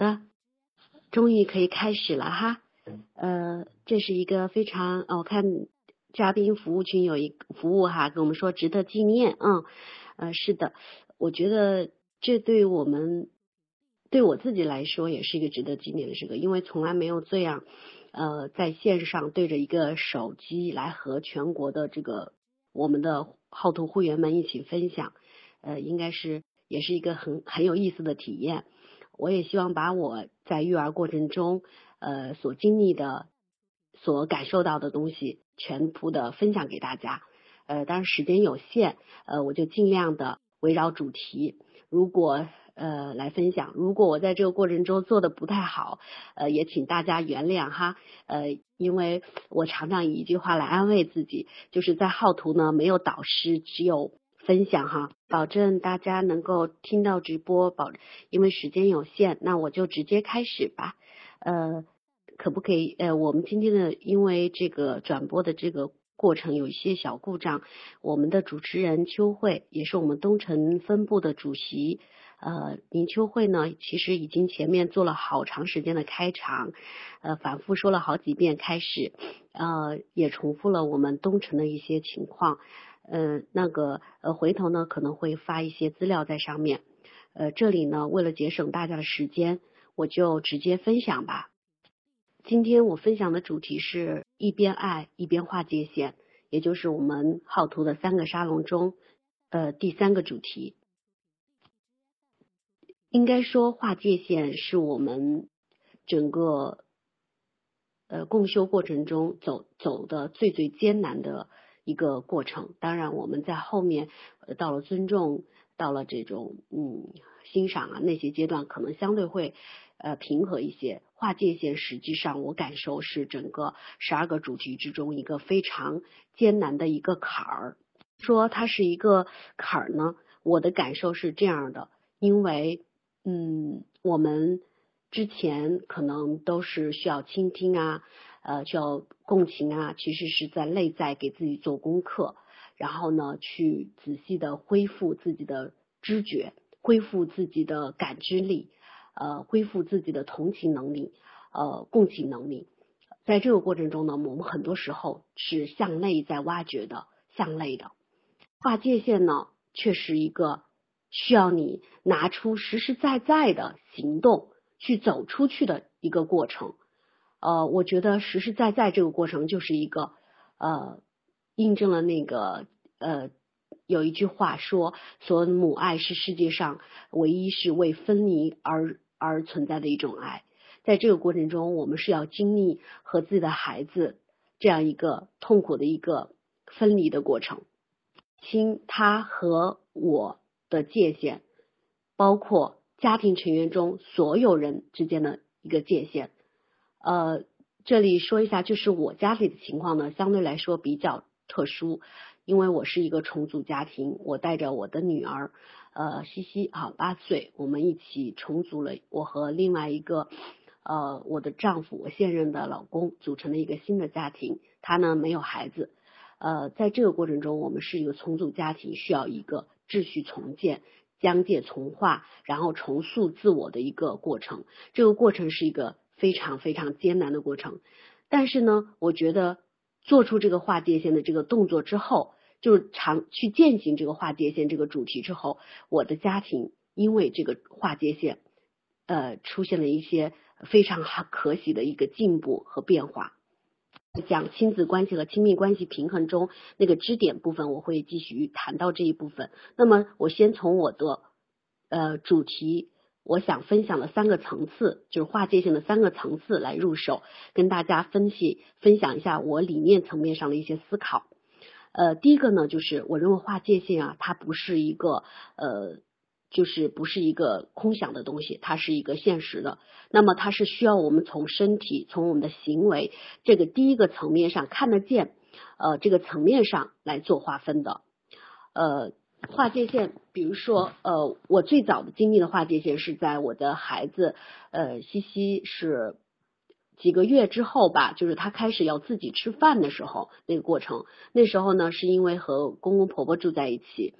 的，终于可以开始了哈。呃，这是一个非常，我看嘉宾服务群有一服务哈，跟我们说值得纪念。嗯，呃，是的，我觉得这对我们对我自己来说也是一个值得纪念的时刻，因为从来没有这样呃在线上对着一个手机来和全国的这个我们的号图会员们一起分享，呃，应该是也是一个很很有意思的体验。我也希望把我在育儿过程中，呃，所经历的、所感受到的东西，全部的分享给大家。呃，当然时间有限，呃，我就尽量的围绕主题，如果呃来分享。如果我在这个过程中做的不太好，呃，也请大家原谅哈。呃，因为我常常以一句话来安慰自己，就是在号图呢没有导师，只有。分享哈，保证大家能够听到直播，保因为时间有限，那我就直接开始吧。呃，可不可以？呃，我们今天的因为这个转播的这个过程有一些小故障，我们的主持人秋慧也是我们东城分部的主席，呃，林秋慧呢，其实已经前面做了好长时间的开场，呃，反复说了好几遍开始，呃，也重复了我们东城的一些情况。嗯，那个呃，回头呢可能会发一些资料在上面。呃，这里呢为了节省大家的时间，我就直接分享吧。今天我分享的主题是一边爱一边划界限，也就是我们浩图的三个沙龙中呃第三个主题。应该说划界限是我们整个呃共修过程中走走的最最艰难的。一个过程，当然我们在后面到了尊重，到了这种嗯欣赏啊那些阶段，可能相对会呃平和一些。划界限实际上我感受是整个十二个主题之中一个非常艰难的一个坎儿。说它是一个坎儿呢，我的感受是这样的，因为嗯我们之前可能都是需要倾听啊。呃，叫共情啊，其实是在内在给自己做功课，然后呢，去仔细的恢复自己的知觉，恢复自己的感知力，呃，恢复自己的同情能力，呃，共情能力。在这个过程中呢，我们很多时候是向内在挖掘的，向内的。划界限呢，却是一个需要你拿出实实在在的行动去走出去的一个过程。呃，我觉得实实在在这个过程就是一个呃，印证了那个呃，有一句话说，说母爱是世界上唯一是为分离而而存在的一种爱。在这个过程中，我们是要经历和自己的孩子这样一个痛苦的一个分离的过程，亲他和我的界限，包括家庭成员中所有人之间的一个界限。呃，这里说一下，就是我家里的情况呢，相对来说比较特殊，因为我是一个重组家庭，我带着我的女儿，呃，西西啊，八岁，我们一起重组了，我和另外一个呃我的丈夫，我现任的老公组成了一个新的家庭，他呢没有孩子，呃，在这个过程中，我们是一个重组家庭，需要一个秩序重建、疆界重划，然后重塑自我的一个过程，这个过程是一个。非常非常艰难的过程，但是呢，我觉得做出这个划界线的这个动作之后，就是常去践行这个划界线这个主题之后，我的家庭因为这个划界线，呃，出现了一些非常好可喜的一个进步和变化。讲亲子关系和亲密关系平衡中那个支点部分，我会继续谈到这一部分。那么，我先从我的呃主题。我想分享的三个层次，就是划界性的三个层次来入手，跟大家分析分享一下我理念层面上的一些思考。呃，第一个呢，就是我认为划界性啊，它不是一个呃，就是不是一个空想的东西，它是一个现实的。那么它是需要我们从身体、从我们的行为这个第一个层面上看得见，呃，这个层面上来做划分的，呃。划界线，比如说，呃，我最早的经历的划界线是在我的孩子，呃，西西是几个月之后吧，就是他开始要自己吃饭的时候，那个过程。那时候呢，是因为和公公婆婆住在一起，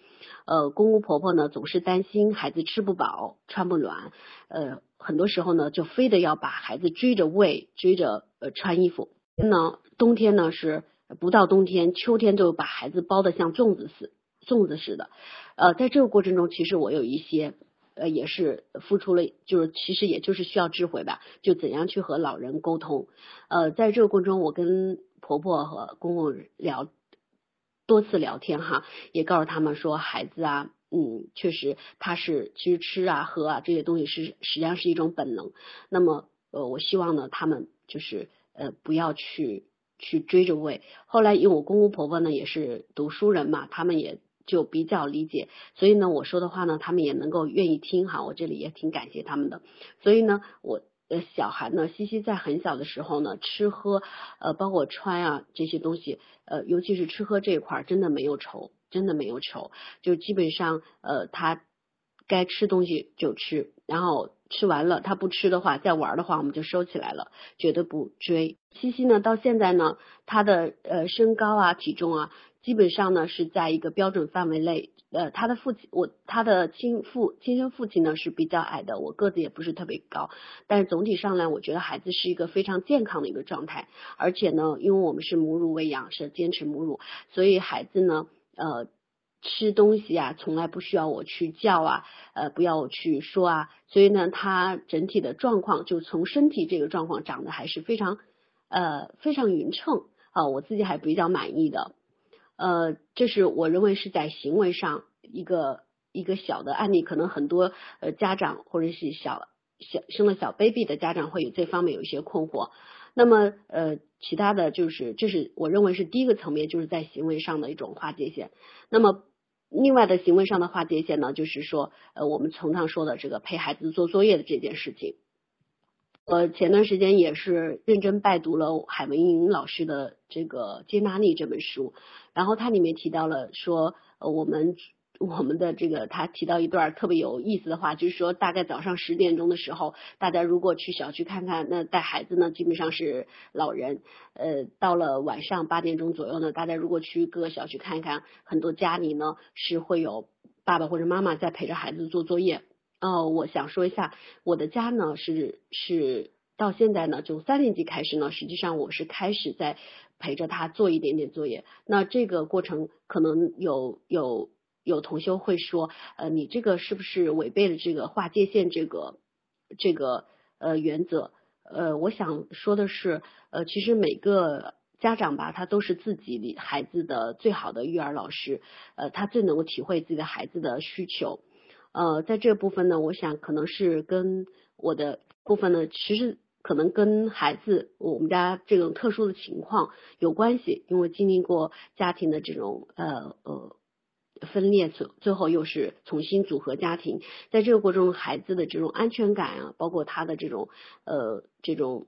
呃，公公婆婆呢总是担心孩子吃不饱、穿不暖，呃，很多时候呢，就非得要把孩子追着喂，追着呃穿衣服。那冬天呢是不到冬天，秋天就把孩子包的像粽子似粽子似的。呃，在这个过程中，其实我有一些呃也是付出了，就是其实也就是需要智慧吧，就怎样去和老人沟通。呃，在这个过程中，我跟婆婆和公公聊多次聊天哈，也告诉他们说，孩子啊。嗯，确实，他是其实吃啊喝啊这些东西是实际上是一种本能。那么呃，我希望呢，他们就是呃不要去去追着喂。后来因为我公公婆婆呢也是读书人嘛，他们也就比较理解，所以呢我说的话呢，他们也能够愿意听哈。我这里也挺感谢他们的。所以呢，我呃小孩呢，西西在很小的时候呢，吃喝呃包括穿啊这些东西，呃尤其是吃喝这一块真的没有愁。真的没有愁，就基本上呃，他该吃东西就吃，然后吃完了他不吃的话，再玩的话我们就收起来了，绝对不追。西西呢，到现在呢，他的呃身高啊、体重啊，基本上呢是在一个标准范围内。呃，他的父亲我他的亲父亲生父亲呢是比较矮的，我个子也不是特别高，但是总体上来，我觉得孩子是一个非常健康的一个状态。而且呢，因为我们是母乳喂养，是坚持母乳，所以孩子呢。呃，吃东西啊，从来不需要我去叫啊，呃，不要我去说啊，所以呢，他整体的状况，就从身体这个状况长得还是非常呃非常匀称啊，我自己还比较满意的。呃，这是我认为是在行为上一个一个小的案例，可能很多呃家长或者是小小生了小 baby 的家长会有这方面有一些困惑。那么呃，其他的就是，这是我认为是第一个层面，就是在行为上的一种划界线。那么另外的行为上的划界线呢，就是说呃，我们常常说的这个陪孩子做作业的这件事情。呃，前段时间也是认真拜读了海文英老师的这个《接纳力》这本书，然后它里面提到了说，呃，我们。我们的这个，他提到一段特别有意思的话，就是说，大概早上十点钟的时候，大家如果去小区看看，那带孩子呢，基本上是老人。呃，到了晚上八点钟左右呢，大家如果去各个小区看一看，很多家里呢是会有爸爸或者妈妈在陪着孩子做作业。哦，我想说一下，我的家呢是是到现在呢，从三年级开始呢，实际上我是开始在陪着他做一点点作业。那这个过程可能有有。有同修会说，呃，你这个是不是违背了这个划界限这个这个呃原则？呃，我想说的是，呃，其实每个家长吧，他都是自己孩子的最好的育儿老师，呃，他最能够体会自己的孩子的需求。呃，在这部分呢，我想可能是跟我的部分呢，其实可能跟孩子我们家这种特殊的情况有关系，因为经历过家庭的这种呃呃。分裂最最后又是重新组合家庭，在这个过程中，孩子的这种安全感啊，包括他的这种呃这种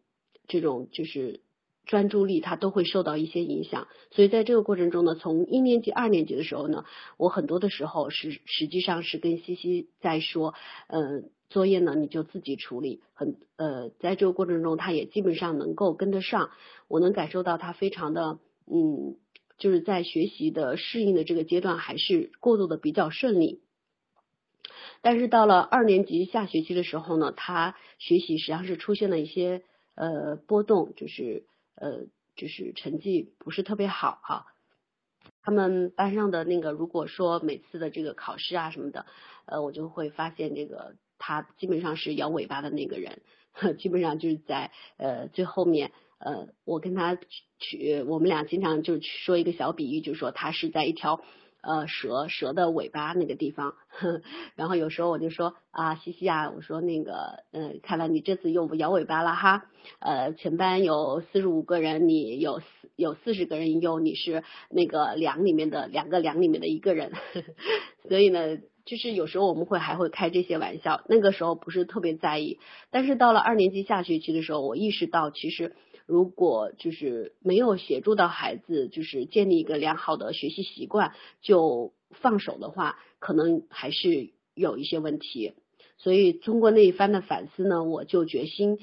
这种就是专注力，他都会受到一些影响。所以在这个过程中呢，从一年级、二年级的时候呢，我很多的时候是实际上是跟西西在说，呃，作业呢你就自己处理。很呃，在这个过程中，他也基本上能够跟得上，我能感受到他非常的嗯。就是在学习的适应的这个阶段，还是过渡的比较顺利。但是到了二年级下学期的时候呢，他学习实际上是出现了一些呃波动，就是呃就是成绩不是特别好哈。他们班上的那个，如果说每次的这个考试啊什么的，呃，我就会发现这个他基本上是摇尾巴的那个人，基本上就是在呃最后面。呃，我跟他去，我们俩经常就去说一个小比喻，就是说他是在一条呃蛇蛇的尾巴那个地方，然后有时候我就说啊，西西啊，我说那个，嗯，看来你这次又摇尾巴了哈，呃，全班有四十五个人，你有四有四十个人优，你是那个两里面的两个两里面的一个人，所以呢，就是有时候我们会还会开这些玩笑，那个时候不是特别在意，但是到了二年级下学期的时候，我意识到其实。如果就是没有协助到孩子，就是建立一个良好的学习习惯，就放手的话，可能还是有一些问题。所以通过那一番的反思呢，我就决心，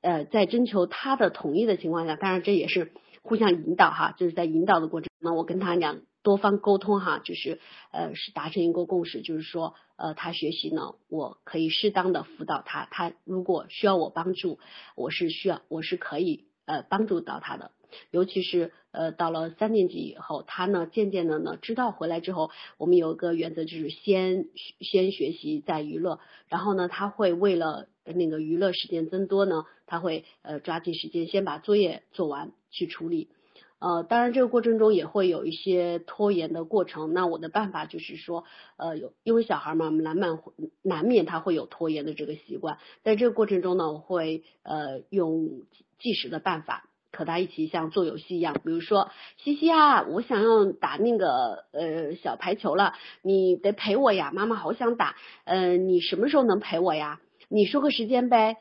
呃，在征求他的同意的情况下，当然这也是互相引导哈，就是在引导的过程中，我跟他讲多方沟通哈，就是呃是达成一个共识，就是说呃他学习呢，我可以适当的辅导他，他如果需要我帮助，我是需要我是可以呃帮助到他的。尤其是呃到了三年级以后，他呢渐渐的呢知道回来之后，我们有一个原则就是先先学习再娱乐，然后呢他会为了那个娱乐时间增多呢，他会呃抓紧时间先把作业做完去处理。呃，当然这个过程中也会有一些拖延的过程。那我的办法就是说，呃，有因为小孩嘛，难免难免他会有拖延的这个习惯，在这个过程中呢，我会呃用计时的办法。和他一起像做游戏一样，比如说西西啊，我想要打那个呃小排球了，你得陪我呀，妈妈好想打，呃，你什么时候能陪我呀？你说个时间呗。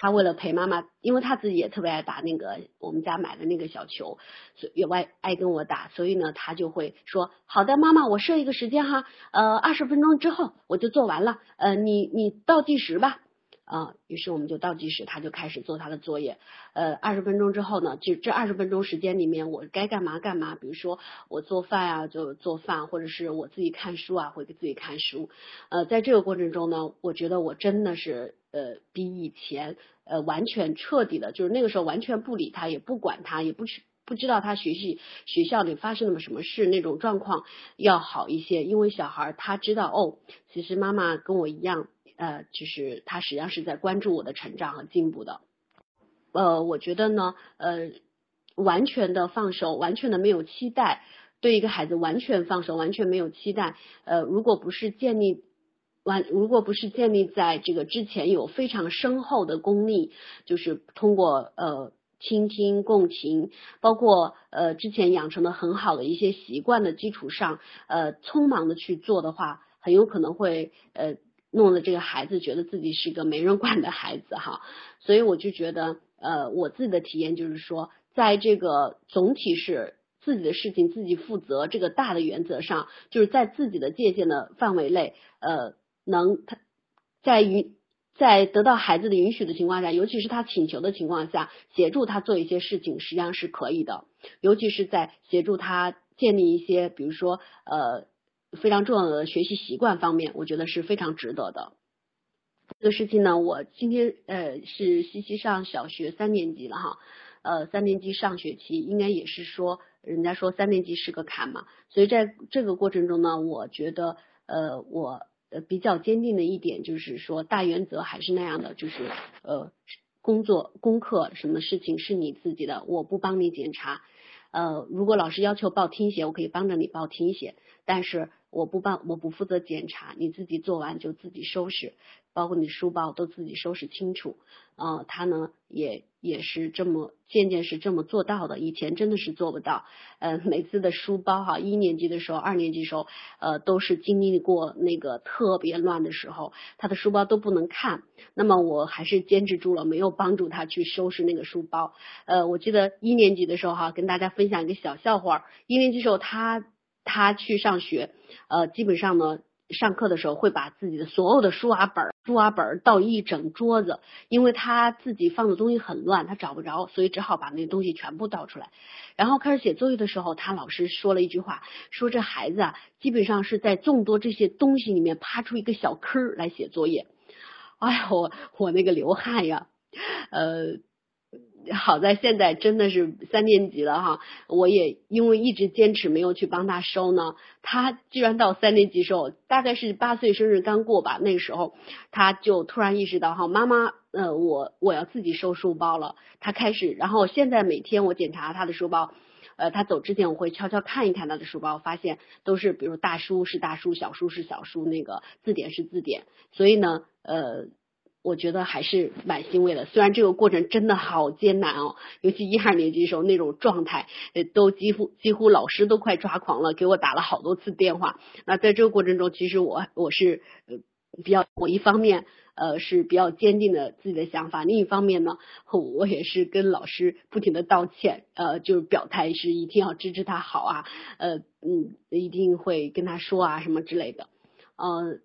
他为了陪妈妈，因为他自己也特别爱打那个我们家买的那个小球，所以也爱爱跟我打，所以呢，他就会说好的，妈妈，我设一个时间哈，呃，二十分钟之后我就做完了，呃，你你倒计时吧。啊，于是我们就倒计时，他就开始做他的作业。呃，二十分钟之后呢，就这二十分钟时间里面，我该干嘛干嘛。比如说我做饭啊，就做饭，或者是我自己看书啊，会给自己看书。呃，在这个过程中呢，我觉得我真的是呃比以前呃完全彻底的，就是那个时候完全不理他，也不管他，也不知不知道他学习学校里发生了什么事那种状况要好一些，因为小孩他知道哦，其实妈妈跟我一样。呃，就是他实际上是在关注我的成长和进步的。呃，我觉得呢，呃，完全的放手，完全的没有期待，对一个孩子完全放手，完全没有期待。呃，如果不是建立完，如果不是建立在这个之前有非常深厚的功力，就是通过呃倾听、共情，包括呃之前养成的很好的一些习惯的基础上，呃，匆忙的去做的话，很有可能会呃。弄得这个孩子觉得自己是个没人管的孩子哈，所以我就觉得，呃，我自己的体验就是说，在这个总体是自己的事情自己负责这个大的原则上，就是在自己的界限的范围内，呃，能他在允在得到孩子的允许的情况下，尤其是他请求的情况下，协助他做一些事情，实际上是可以的，尤其是在协助他建立一些，比如说，呃。非常重要的学习习惯方面，我觉得是非常值得的。这个事情呢，我今天呃是西西上小学三年级了哈，呃三年级上学期应该也是说，人家说三年级是个坎嘛，所以在这个过程中呢，我觉得呃我呃比较坚定的一点就是说，大原则还是那样的，就是呃工作功课什么事情是你自己的，我不帮你检查。呃，如果老师要求报听写，我可以帮着你报听写，但是。我不帮，我不负责检查，你自己做完就自己收拾，包括你书包都自己收拾清楚。呃，他呢也也是这么渐渐是这么做到的，以前真的是做不到。呃，每次的书包哈，一年级的时候、二年级时候，呃，都是经历过那个特别乱的时候，他的书包都不能看。那么我还是坚持住了，没有帮助他去收拾那个书包。呃，我记得一年级的时候哈，跟大家分享一个小笑话。一年级时候他。他去上学，呃，基本上呢，上课的时候会把自己的所有的书啊本儿、书啊本儿倒一整桌子，因为他自己放的东西很乱，他找不着，所以只好把那东西全部倒出来。然后开始写作业的时候，他老师说了一句话，说这孩子啊，基本上是在众多这些东西里面趴出一个小坑来写作业。哎呀，我我那个流汗呀，呃。好在现在真的是三年级了哈，我也因为一直坚持没有去帮他收呢，他居然到三年级时候，大概是八岁生日刚过吧，那个时候他就突然意识到哈，妈妈，呃，我我要自己收书包了。他开始，然后现在每天我检查他的书包，呃，他走之前我会悄悄看一看他的书包，发现都是比如大书是大书，小书是小书，那个字典是字典，所以呢，呃。我觉得还是蛮欣慰的，虽然这个过程真的好艰难哦，尤其一二年级时候那种状态，呃，都几乎几乎老师都快抓狂了，给我打了好多次电话。那在这个过程中，其实我我是呃比较，我一方面呃是比较坚定的自己的想法，另一方面呢，我也是跟老师不停的道歉，呃，就是表态是一定要支持他好啊，呃嗯，一定会跟他说啊什么之类的，呃。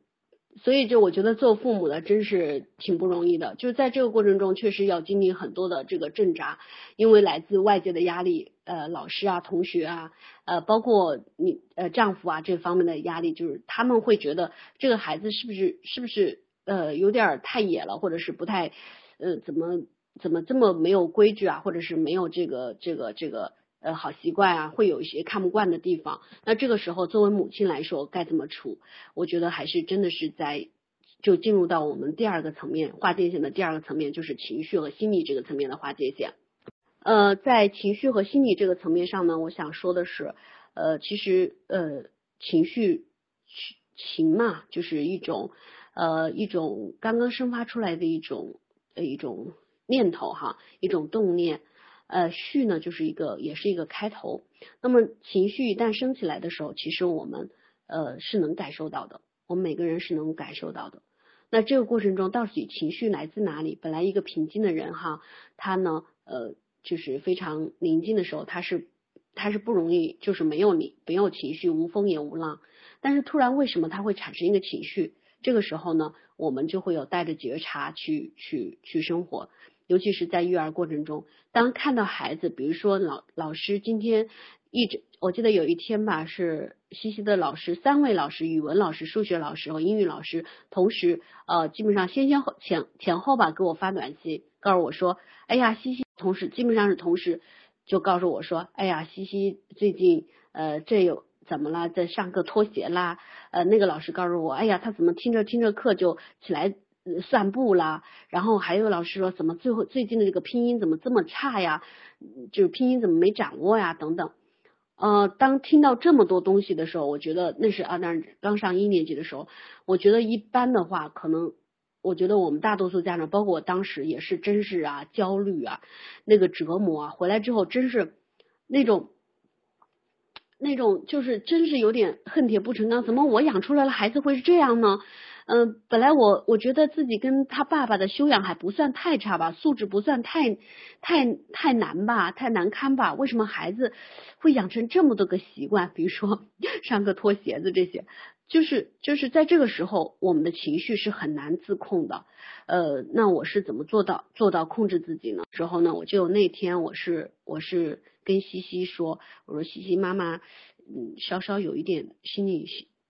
所以就我觉得做父母的真是挺不容易的，就是在这个过程中确实要经历很多的这个挣扎，因为来自外界的压力，呃，老师啊、同学啊，呃，包括你呃丈夫啊这方面的压力，就是他们会觉得这个孩子是不是是不是呃有点太野了，或者是不太呃怎么怎么这么没有规矩啊，或者是没有这个这个这个。呃，好习惯啊，会有一些看不惯的地方。那这个时候，作为母亲来说，该怎么处？我觉得还是真的是在就进入到我们第二个层面划界线的第二个层面，就是情绪和心理这个层面的划界线。呃，在情绪和心理这个层面上呢，我想说的是，呃，其实呃，情绪情嘛，就是一种呃一种刚刚生发出来的一种呃一种念头哈，一种动念。呃，序呢就是一个，也是一个开头。那么情绪一旦升起来的时候，其实我们呃是能感受到的，我们每个人是能感受到的。那这个过程中到底情绪来自哪里？本来一个平静的人哈，他呢呃就是非常宁静的时候，他是他是不容易就是没有你没有情绪，无风也无浪。但是突然为什么他会产生一个情绪？这个时候呢，我们就会有带着觉察去去去生活。尤其是在育儿过程中，当看到孩子，比如说老老师今天一直，我记得有一天吧，是西西的老师，三位老师，语文老师、数学老师和英语老师，同时呃，基本上先先后前前后吧，给我发短信，告诉我说，哎呀，西西同时基本上是同时就告诉我说，哎呀，西西最近呃这有怎么了，在上课脱鞋啦，呃那个老师告诉我，哎呀，他怎么听着听着课就起来。散步啦，然后还有老师说怎么最后最近的这个拼音怎么这么差呀？就是拼音怎么没掌握呀？等等。呃，当听到这么多东西的时候，我觉得那是啊，那刚上一年级的时候，我觉得一般的话，可能我觉得我们大多数家长，包括我当时也是，真是啊焦虑啊，那个折磨啊，回来之后真是那种那种就是真是有点恨铁不成钢，怎么我养出来了孩子会是这样呢？嗯，本来我我觉得自己跟他爸爸的修养还不算太差吧，素质不算太太太难吧，太难堪吧？为什么孩子会养成这么多个习惯？比如说 上课脱鞋子这些，就是就是在这个时候，我们的情绪是很难自控的。呃，那我是怎么做到做到控制自己呢？之后呢，我就那天我是我是跟西西说，我说西西妈妈，嗯，稍稍有一点心理。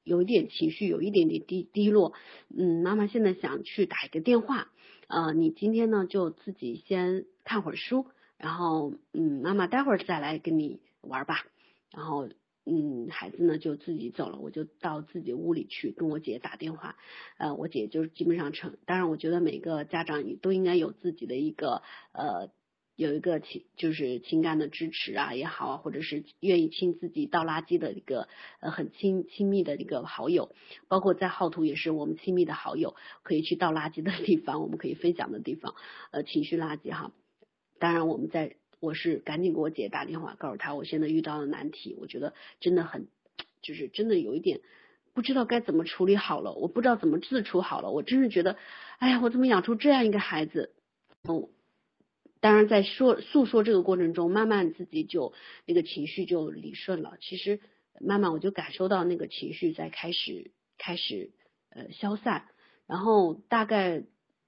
有一点情绪，有一点点低低落，嗯，妈妈现在想去打一个电话，呃，你今天呢就自己先看会儿书，然后，嗯，妈妈待会儿再来跟你玩吧，然后，嗯，孩子呢就自己走了，我就到自己屋里去跟我姐打电话，呃，我姐就是基本上成，当然我觉得每个家长都应该有自己的一个，呃。有一个情就是情感的支持啊也好啊，或者是愿意亲自己倒垃圾的一个呃很亲亲密的一个好友，包括在浩图也是我们亲密的好友，可以去倒垃圾的地方，我们可以分享的地方，呃情绪垃圾哈。当然我们在我是赶紧给我姐打电话，告诉她我现在遇到了难题，我觉得真的很就是真的有一点不知道该怎么处理好了，我不知道怎么自处好了，我真是觉得哎呀我怎么养出这样一个孩子，嗯。当然，在说诉说这个过程中，慢慢自己就那个情绪就理顺了。其实慢慢我就感受到那个情绪在开始开始呃消散。然后大概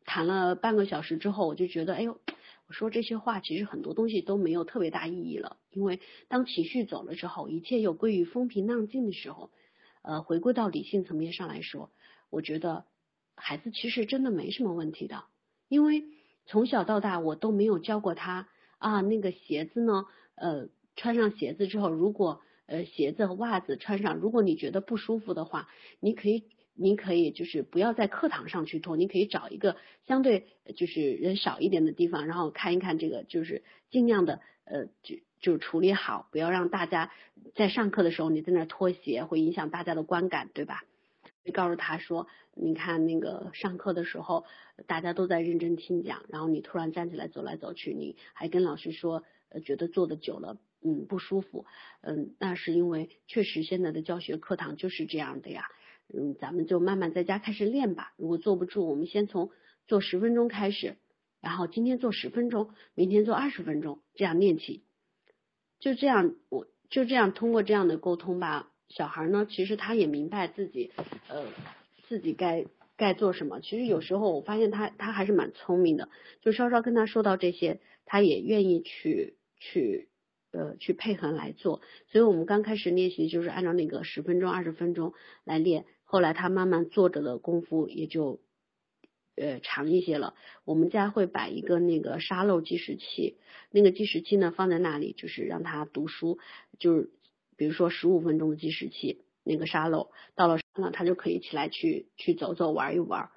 谈了半个小时之后，我就觉得，哎呦，我说这些话其实很多东西都没有特别大意义了。因为当情绪走了之后，一切又归于风平浪静的时候，呃，回归到理性层面上来说，我觉得孩子其实真的没什么问题的，因为。从小到大，我都没有教过他啊。那个鞋子呢？呃，穿上鞋子之后，如果呃鞋子和袜子穿上，如果你觉得不舒服的话，你可以，你可以就是不要在课堂上去脱，你可以找一个相对就是人少一点的地方，然后看一看这个，就是尽量的呃就就处理好，不要让大家在上课的时候你在那脱鞋，会影响大家的观感，对吧？告诉他说：“你看那个上课的时候，大家都在认真听讲，然后你突然站起来走来走去，你还跟老师说，呃，觉得坐的久了，嗯，不舒服，嗯，那是因为确实现在的教学课堂就是这样的呀，嗯，咱们就慢慢在家开始练吧。如果坐不住，我们先从做十分钟开始，然后今天做十分钟，明天做二十分钟，这样练起。就这样，我就这样通过这样的沟通吧。”小孩呢，其实他也明白自己，呃，自己该该做什么。其实有时候我发现他他还是蛮聪明的，就稍稍跟他说到这些，他也愿意去去呃去配合来做。所以我们刚开始练习就是按照那个十分钟二十分钟来练，后来他慢慢坐着的功夫也就呃长一些了。我们家会摆一个那个沙漏计时器，那个计时器呢放在那里，就是让他读书，就是比如说十五分钟的计时器。那个沙漏到了那，他就可以起来去去走走玩一玩，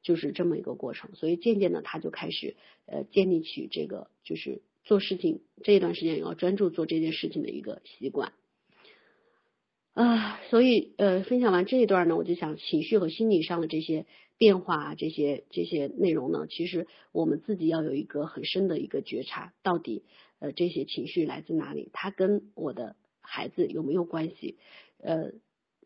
就是这么一个过程。所以渐渐的他就开始呃建立起这个就是做事情这一段时间要专注做这件事情的一个习惯啊。所以呃分享完这一段呢，我就想情绪和心理上的这些变化这些这些内容呢，其实我们自己要有一个很深的一个觉察，到底呃这些情绪来自哪里？它跟我的孩子有没有关系？呃。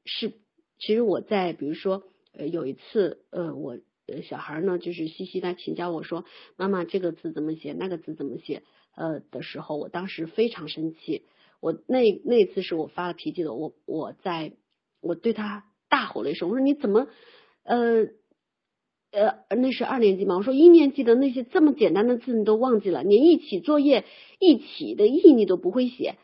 是，其实我在比如说，呃，有一次，呃，我小孩呢，就是西西他请教我说，妈妈这个字怎么写，那个字怎么写，呃的时候，我当时非常生气，我那那次是我发了脾气的，我我在我对他大吼了一声，我说你怎么，呃呃，那是二年级嘛，我说一年级的那些这么简单的字你都忘记了，连一起作业一起的意你都不会写。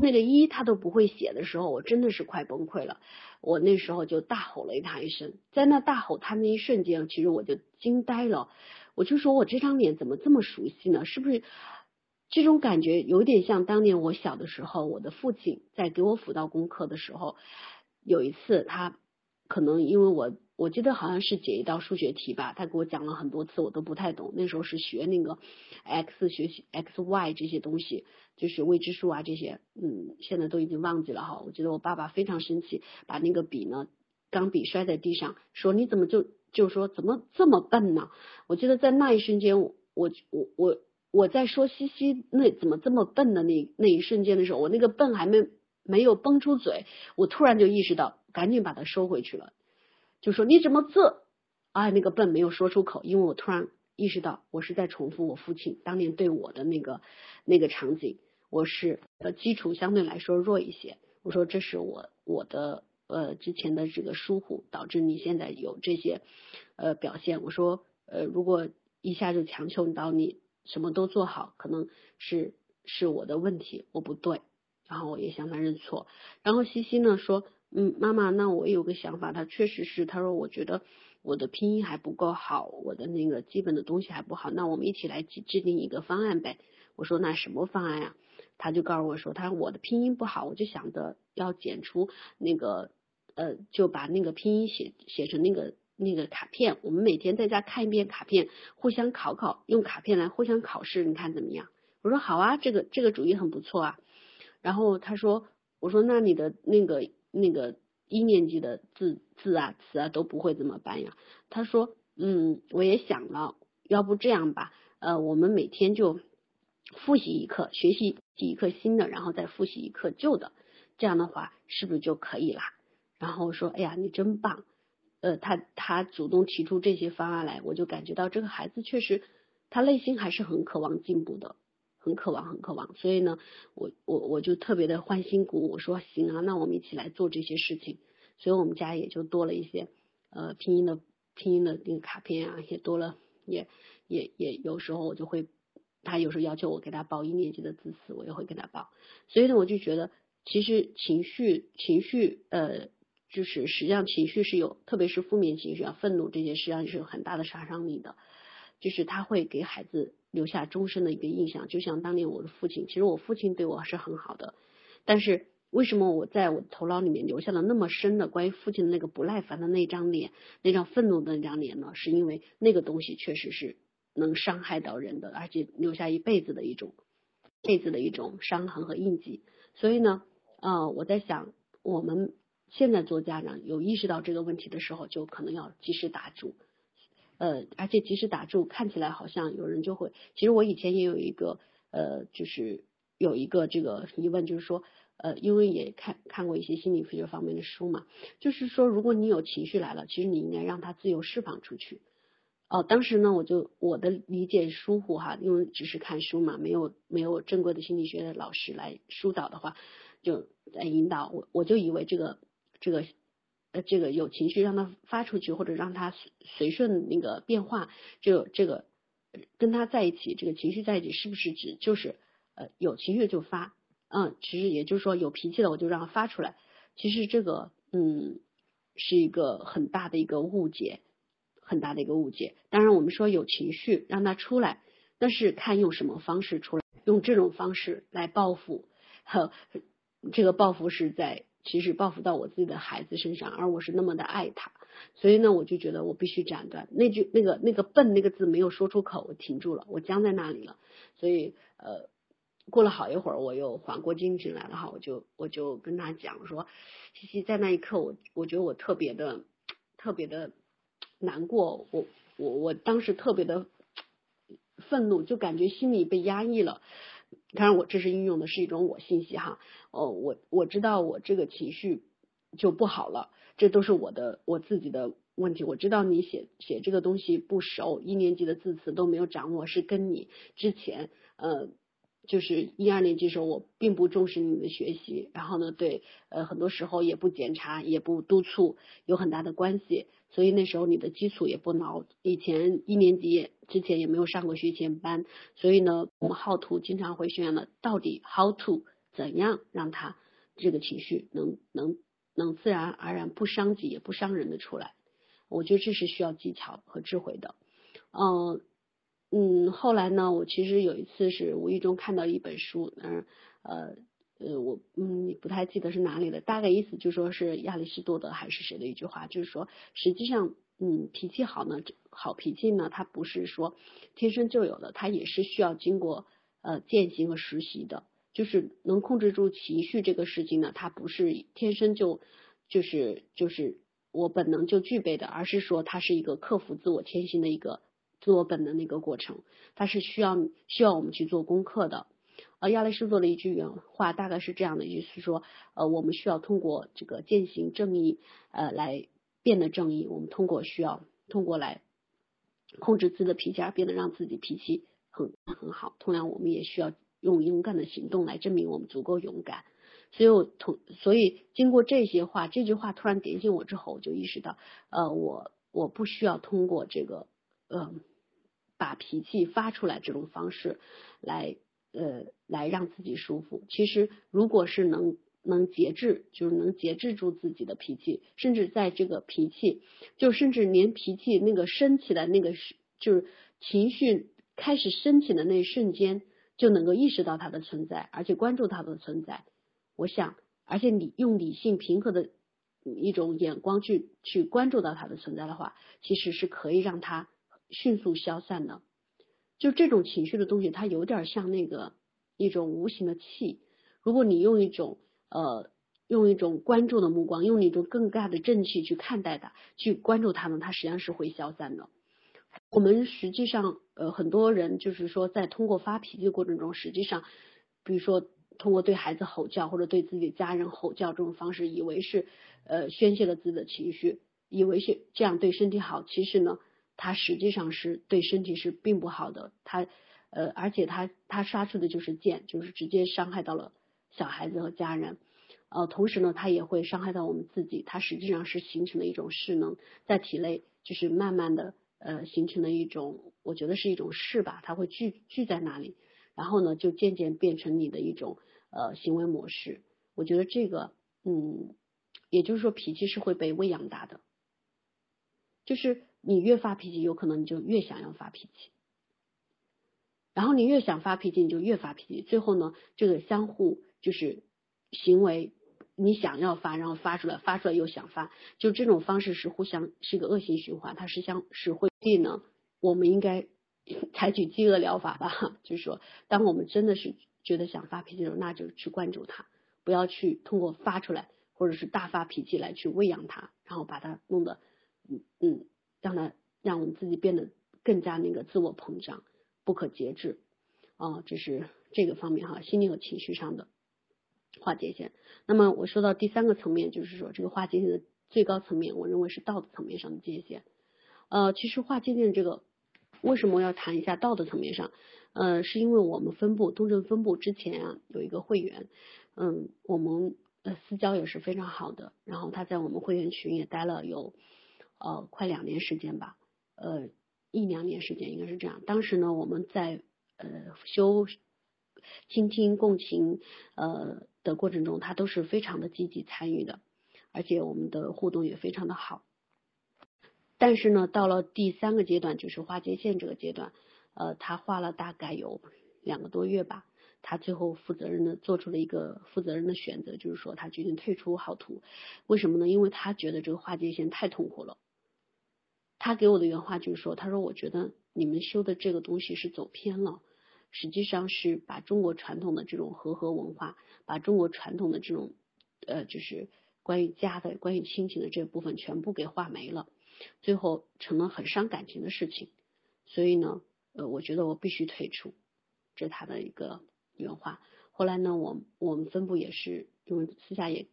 那个一他都不会写的时候，我真的是快崩溃了。我那时候就大吼了他一声，在那大吼他那一瞬间，其实我就惊呆了。我就说我这张脸怎么这么熟悉呢？是不是这种感觉有点像当年我小的时候，我的父亲在给我辅导功课的时候，有一次他可能因为我。我记得好像是解一道数学题吧，他给我讲了很多次，我都不太懂。那时候是学那个 x 学习 x y 这些东西，就是未知数啊这些，嗯，现在都已经忘记了哈。我记得我爸爸非常生气，把那个笔呢，钢笔摔在地上，说你怎么就就说怎么这么笨呢？我记得在那一瞬间，我我我我在说西西那怎么这么笨的那那一瞬间的时候，我那个笨还没没有崩出嘴，我突然就意识到，赶紧把它收回去了。就说你怎么这？啊，那个笨没有说出口，因为我突然意识到，我是在重复我父亲当年对我的那个那个场景。我是呃基础相对来说弱一些，我说这是我我的呃之前的这个疏忽导致你现在有这些呃表现。我说呃如果一下就强求到你什么都做好，可能是是我的问题，我不对，然后我也向他认错。然后西西呢说。嗯，妈妈，那我有个想法，他确实是，他说我觉得我的拼音还不够好，我的那个基本的东西还不好，那我们一起来制制定一个方案呗。我说那什么方案呀？他就告诉我说，他说我的拼音不好，我就想着要剪出那个呃，就把那个拼音写写成那个那个卡片，我们每天在家看一遍卡片，互相考考，用卡片来互相考试，你看怎么样？我说好啊，这个这个主意很不错啊。然后他说，我说那你的那个。那个一年级的字字啊词啊都不会怎么办呀？他说，嗯，我也想了，要不这样吧，呃，我们每天就复习一课，学习一课新的，然后再复习一课旧的，这样的话是不是就可以啦？然后说，哎呀，你真棒，呃，他他主动提出这些方案来，我就感觉到这个孩子确实他内心还是很渴望进步的。很渴望，很渴望，所以呢，我我我就特别的欢欣鼓舞，我说行啊，那我们一起来做这些事情，所以我们家也就多了一些呃拼音的拼音的那个卡片啊，也多了，也也也有时候我就会，他有时候要求我给他报一年级的字词，我也会给他报，所以呢，我就觉得其实情绪情绪呃就是实际上情绪是有，特别是负面情绪啊，愤怒这些实际上是有很大的杀伤力的，就是他会给孩子。留下终身的一个印象，就像当年我的父亲，其实我父亲对我是很好的，但是为什么我在我头脑里面留下了那么深的关于父亲的那个不耐烦的那张脸，那张愤怒的那张脸呢？是因为那个东西确实是能伤害到人的，而且留下一辈子的一种辈子的一种伤痕和印记。所以呢，呃，我在想，我们现在做家长有意识到这个问题的时候，就可能要及时打住。呃，而且及时打住，看起来好像有人就会。其实我以前也有一个呃，就是有一个这个疑问，就是说呃，因为也看看过一些心理学方面的书嘛，就是说如果你有情绪来了，其实你应该让它自由释放出去。哦，当时呢，我就我的理解疏忽哈，因为只是看书嘛，没有没有正规的心理学的老师来疏导的话，就来引导我，我就以为这个这个呃这个有情绪让他发出去，或者让他随随顺那个变化，就这个跟他在一起，这个情绪在一起是不是指就是呃有情绪就发？嗯，其实也就是说有脾气了我就让他发出来。其实这个嗯是一个很大的一个误解，很大的一个误解。当然我们说有情绪让他出来，但是看用什么方式出来，用这种方式来报复，呵 这个报复是在其实报复到我自己的孩子身上，而我是那么的爱他，所以呢我就觉得我必须斩断那句那个那个笨那个字没有说出口，我停住了，我僵在那里了，所以呃。过了好一会儿，我又缓过精神来了哈，我就我就跟他讲说，西西在那一刻，我我觉得我特别的特别的难过，我我我当时特别的愤怒，就感觉心里被压抑了。当然，我这是运用的是一种我信息哈，哦，我我知道我这个情绪就不好了，这都是我的我自己的问题。我知道你写写这个东西不熟，一年级的字词都没有掌握，是跟你之前呃。就是一二年级时候，我并不重视你的学习，然后呢，对，呃，很多时候也不检查，也不督促，有很大的关系。所以那时候你的基础也不牢，以前一年级之前也没有上过学前班，所以呢，我们浩图经常会宣扬的，到底 how to 怎样让他这个情绪能能能自然而然不伤己也不伤人的出来，我觉得这是需要技巧和智慧的，嗯。嗯，后来呢，我其实有一次是无意中看到一本书，嗯，呃，呃，我嗯不太记得是哪里的，大概意思就说是亚里士多德还是谁的一句话，就是说，实际上，嗯，脾气好呢，好脾气呢，它不是说天生就有的，它也是需要经过呃践行和实习的，就是能控制住情绪这个事情呢，它不是天生就就是就是我本能就具备的，而是说它是一个克服自我天性的一个。自我本能的一个过程，它是需要需要我们去做功课的。呃，亚里士多的一句原话大概是这样的，意思说，呃，我们需要通过这个践行正义，呃，来变得正义。我们通过需要通过来控制自己的脾气而变得让自己脾气很很好。同样，我们也需要用勇敢的行动来证明我们足够勇敢。所以，我同所以经过这些话，这句话突然点醒我之后，我就意识到，呃，我我不需要通过这个，嗯。把脾气发出来这种方式来呃来让自己舒服。其实如果是能能节制，就是能节制住自己的脾气，甚至在这个脾气，就甚至连脾气那个升起来那个是就是情绪开始升起的那一瞬间，就能够意识到它的存在，而且关注它的存在。我想，而且你用理性平和的一种眼光去去关注到它的存在的话，其实是可以让它。迅速消散的，就这种情绪的东西，它有点像那个一种无形的气。如果你用一种呃用一种关注的目光，用一种更大的正气去看待它，去关注它呢，它实际上是会消散的。我们实际上呃很多人就是说在通过发脾气的过程中，实际上比如说通过对孩子吼叫或者对自己的家人吼叫这种方式，以为是呃宣泄了自己的情绪，以为是这样对身体好，其实呢。它实际上是对身体是并不好的，它呃，而且它它刷出的就是剑，就是直接伤害到了小孩子和家人，呃，同时呢，它也会伤害到我们自己，它实际上是形成了一种势能在体内，就是慢慢的呃形成了一种，我觉得是一种势吧，它会聚聚在那里，然后呢，就渐渐变成你的一种呃行为模式，我觉得这个嗯，也就是说脾气是会被喂养大的，就是。你越发脾气，有可能你就越想要发脾气，然后你越想发脾气，你就越发脾气，最后呢，这个相互就是行为，你想要发，然后发出来，发出来又想发，就这种方式是互相是一个恶性循环，它是相是会呢，我们应该 采取饥饿疗法吧，就是说，当我们真的是觉得想发脾气的时候，那就去关注它，不要去通过发出来或者是大发脾气来去喂养它，然后把它弄得嗯嗯。让他让我们自己变得更加那个自我膨胀、不可节制啊，这是这个方面哈，心理和情绪上的划界限。那么我说到第三个层面，就是说这个划界限的最高层面，我认为是道德层面上的界限。呃，其实划界限这个为什么要谈一下道德层面上？呃，是因为我们分部东正分部之前啊有一个会员，嗯，我们呃私交也是非常好的，然后他在我们会员群也待了有呃快两年时间吧，呃一两年时间应该是这样。当时呢，我们在呃修倾听共情呃的过程中，他都是非常的积极参与的，而且我们的互动也非常的好。但是呢，到了第三个阶段，就是画界线这个阶段，呃，他画了大概有两个多月吧。他最后负责任的做出了一个负责任的选择，就是说他决定退出好图。为什么呢？因为他觉得这个画界线太痛苦了。他给我的原话就是说，他说我觉得你们修的这个东西是走偏了，实际上是把中国传统的这种和合文化，把中国传统的这种呃就是关于家的、关于亲情的这部分全部给画没了，最后成了很伤感情的事情。所以呢，呃，我觉得我必须退出，这是他的一个。原话。后来呢，我我们分部也是因为私下也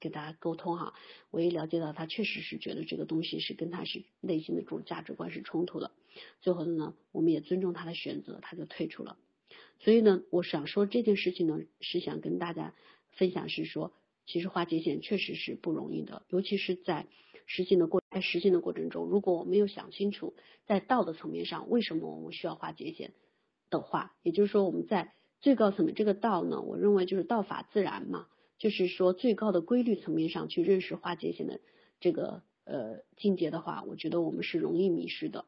给大家沟通哈，我也了解到他确实是觉得这个东西是跟他是内心的这种价值观是冲突的。最后呢，我们也尊重他的选择，他就退出了。所以呢，我想说这件事情呢，是想跟大家分享是说，其实划界限确实是不容易的，尤其是在实行的过在实行的过程中，如果我没有想清楚在道的层面上为什么我们需要划界限的话，也就是说我们在最高层面这个道呢，我认为就是道法自然嘛，就是说最高的规律层面上去认识划界线的这个呃境界的话，我觉得我们是容易迷失的。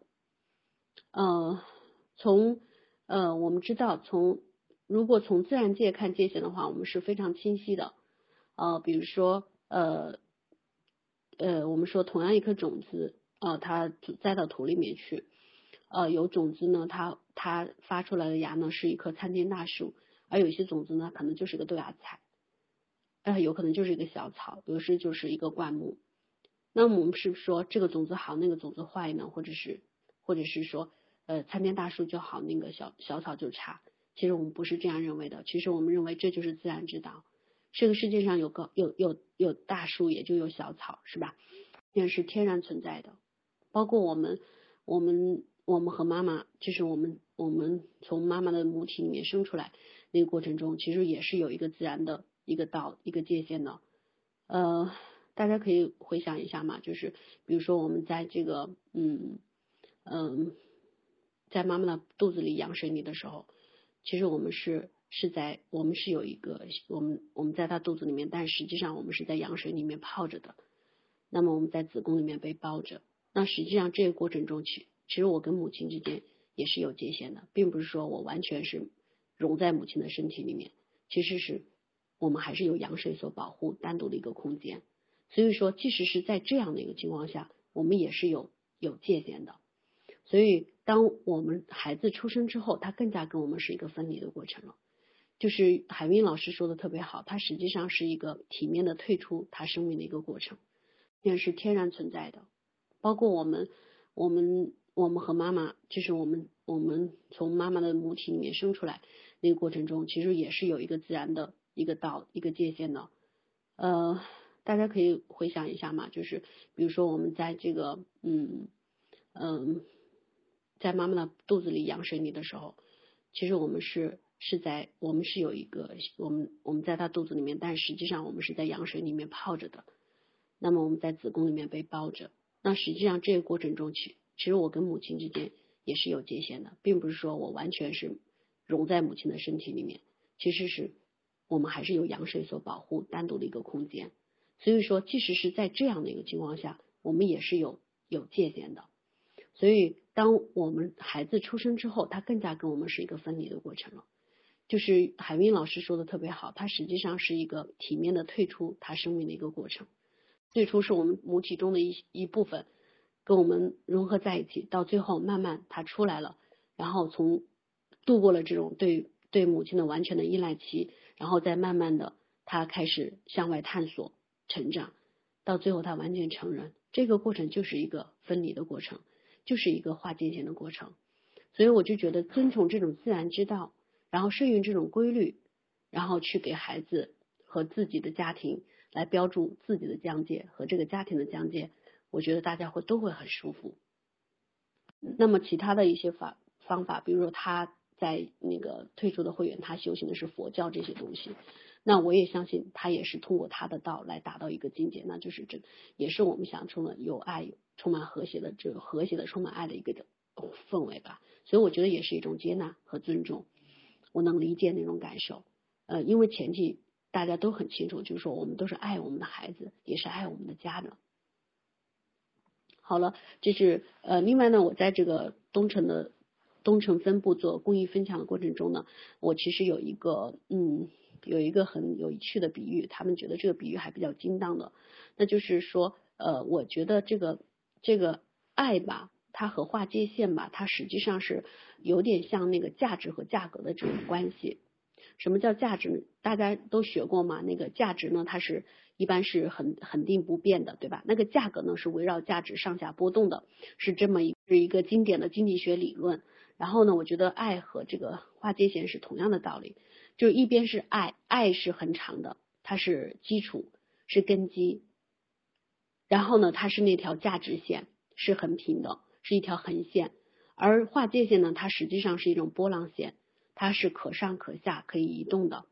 呃，从呃我们知道从如果从自然界看界限的话，我们是非常清晰的。呃，比如说呃呃我们说同样一颗种子，呃它栽到土里面去。呃，有种子呢，它它发出来的芽呢是一棵参天大树，而有些种子呢可能就是个豆芽菜，呃，有可能就是一个小草，有时就是一个灌木。那么我们是说这个种子好，那个种子坏呢？或者是或者是说，呃，参天大树就好，那个小小草就差？其实我们不是这样认为的。其实我们认为这就是自然之道。这个世界上有个有有有大树，也就有小草，是吧？这是天然存在的。包括我们我们。我们和妈妈，就是我们我们从妈妈的母体里面生出来那个过程中，其实也是有一个自然的一个道一个界限的。呃，大家可以回想一下嘛，就是比如说我们在这个嗯嗯，在妈妈的肚子里羊水里的时候，其实我们是是在我们是有一个我们我们在她肚子里面，但实际上我们是在羊水里面泡着的。那么我们在子宫里面被包着，那实际上这个过程中去。其实我跟母亲之间也是有界限的，并不是说我完全是融在母亲的身体里面，其实是我们还是有羊水所保护单独的一个空间。所以说，即使是在这样的一个情况下，我们也是有有界限的。所以，当我们孩子出生之后，他更加跟我们是一个分离的过程了。就是海韵老师说的特别好，他实际上是一个体面的退出他生命的一个过程，也是天然存在的。包括我们，我们。我们和妈妈，就是我们我们从妈妈的母体里面生出来那个过程中，其实也是有一个自然的一个道一个界限的。呃，大家可以回想一下嘛，就是比如说我们在这个嗯嗯，在妈妈的肚子里羊水里的时候，其实我们是是在我们是有一个我们我们在她肚子里面，但实际上我们是在羊水里面泡着的。那么我们在子宫里面被包着，那实际上这个过程中去。其实我跟母亲之间也是有界限的，并不是说我完全是融在母亲的身体里面，其实是我们还是有羊水所保护单独的一个空间。所以说，即使是在这样的一个情况下，我们也是有有界限的。所以，当我们孩子出生之后，他更加跟我们是一个分离的过程了。就是海韵老师说的特别好，他实际上是一个体面的退出他生命的一个过程。最初是我们母体中的一一部分。跟我们融合在一起，到最后慢慢他出来了，然后从度过了这种对对母亲的完全的依赖期，然后再慢慢的他开始向外探索成长，到最后他完全成人，这个过程就是一个分离的过程，就是一个划界限的过程。所以我就觉得遵从这种自然之道，然后顺应这种规律，然后去给孩子和自己的家庭来标注自己的疆界和这个家庭的疆界。我觉得大家会都会很舒服。那么其他的一些法方法，比如说他在那个退出的会员，他修行的是佛教这些东西。那我也相信他也是通过他的道来达到一个境界，那就是这也是我们想成了有爱、充满和谐的这个和谐的、充满爱的一个的氛围吧。所以我觉得也是一种接纳和尊重，我能理解那种感受。呃，因为前提大家都很清楚，就是说我们都是爱我们的孩子，也是爱我们的家的。好了，这是呃，另外呢，我在这个东城的东城分部做公益分享的过程中呢，我其实有一个嗯。有一个很有趣的比喻，他们觉得这个比喻还比较精当的，那就是说，呃，我觉得这个这个爱吧，它和划界限吧，它实际上是有点像那个价值和价格的这种关系。什么叫价值？大家都学过嘛？那个价值呢，它是一般是很恒定不变的，对吧？那个价格呢，是围绕价值上下波动的，是这么一是一个经典的经济学理论。然后呢，我觉得爱和这个划界限是同样的道理。就一边是爱，爱是很长的，它是基础，是根基。然后呢，它是那条价值线，是横平的，是一条横线。而划界线呢，它实际上是一种波浪线，它是可上可下，可以移动的。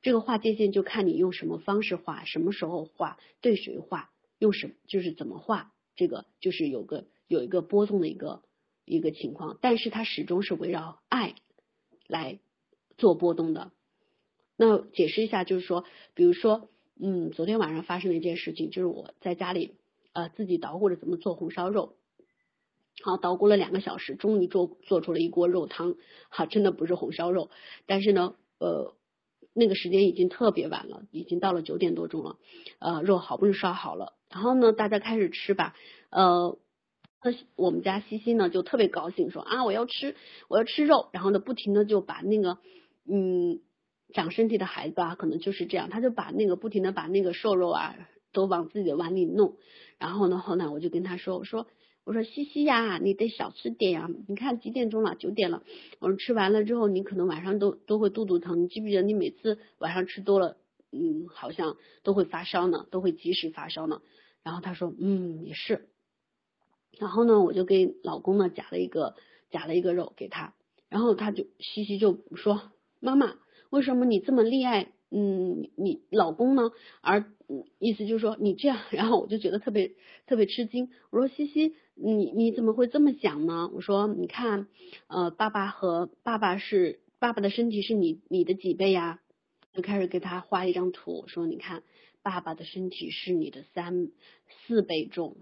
这个划界线就看你用什么方式画，什么时候画，对谁画，用什就是怎么画，这个就是有个有一个波动的一个一个情况。但是它始终是围绕爱来做波动的。那解释一下，就是说，比如说，嗯，昨天晚上发生了一件事情，就是我在家里呃自己捣鼓着怎么做红烧肉，好捣鼓了两个小时，终于做做出了一锅肉汤，好，真的不是红烧肉，但是呢，呃，那个时间已经特别晚了，已经到了九点多钟了，呃，肉好不容易烧好了，然后呢，大家开始吃吧，呃，那我们家西西呢就特别高兴，说啊我要吃我要吃肉，然后呢不停的就把那个嗯。长身体的孩子啊，可能就是这样，他就把那个不停的把那个瘦肉啊都往自己的碗里弄，然后呢，后来我就跟他说，我说我说西西呀，你得少吃点呀，你看几点钟了？九点了，我说吃完了之后，你可能晚上都都会肚肚疼，你记不记得你每次晚上吃多了，嗯，好像都会发烧呢，都会及时发烧呢。然后他说，嗯，也是。然后呢，我就给老公呢夹了一个夹了一个肉给他，然后他就西西就说，妈妈。为什么你这么溺爱嗯你老公呢？而意思就是说你这样，然后我就觉得特别特别吃惊。我说西西，你你怎么会这么想呢？我说你看，呃，爸爸和爸爸是爸爸的身体是你你的几倍呀？就开始给他画一张图，说你看爸爸的身体是你的三四倍重，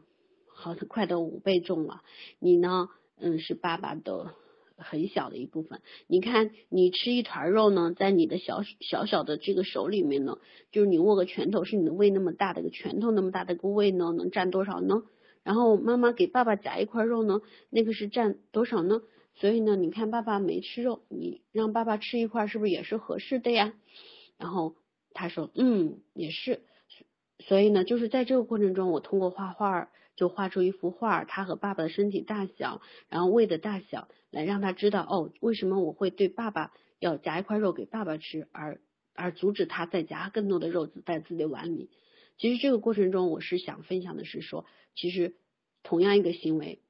好像快到五倍重了。你呢，嗯，是爸爸的。很小的一部分，你看你吃一团肉呢，在你的小小小的这个手里面呢，就是你握个拳头是你的胃那么大的一个拳头那么大的一个胃呢，能占多少呢？然后妈妈给爸爸夹一块肉呢，那个是占多少呢？所以呢，你看爸爸没吃肉，你让爸爸吃一块是不是也是合适的呀？然后他说，嗯，也是。所以呢，就是在这个过程中，我通过画画。就画出一幅画，他和爸爸的身体大小，然后胃的大小，来让他知道哦，为什么我会对爸爸要夹一块肉给爸爸吃，而而阻止他再夹更多的肉在自己的碗里。其实这个过程中，我是想分享的是说，其实同样一个行为，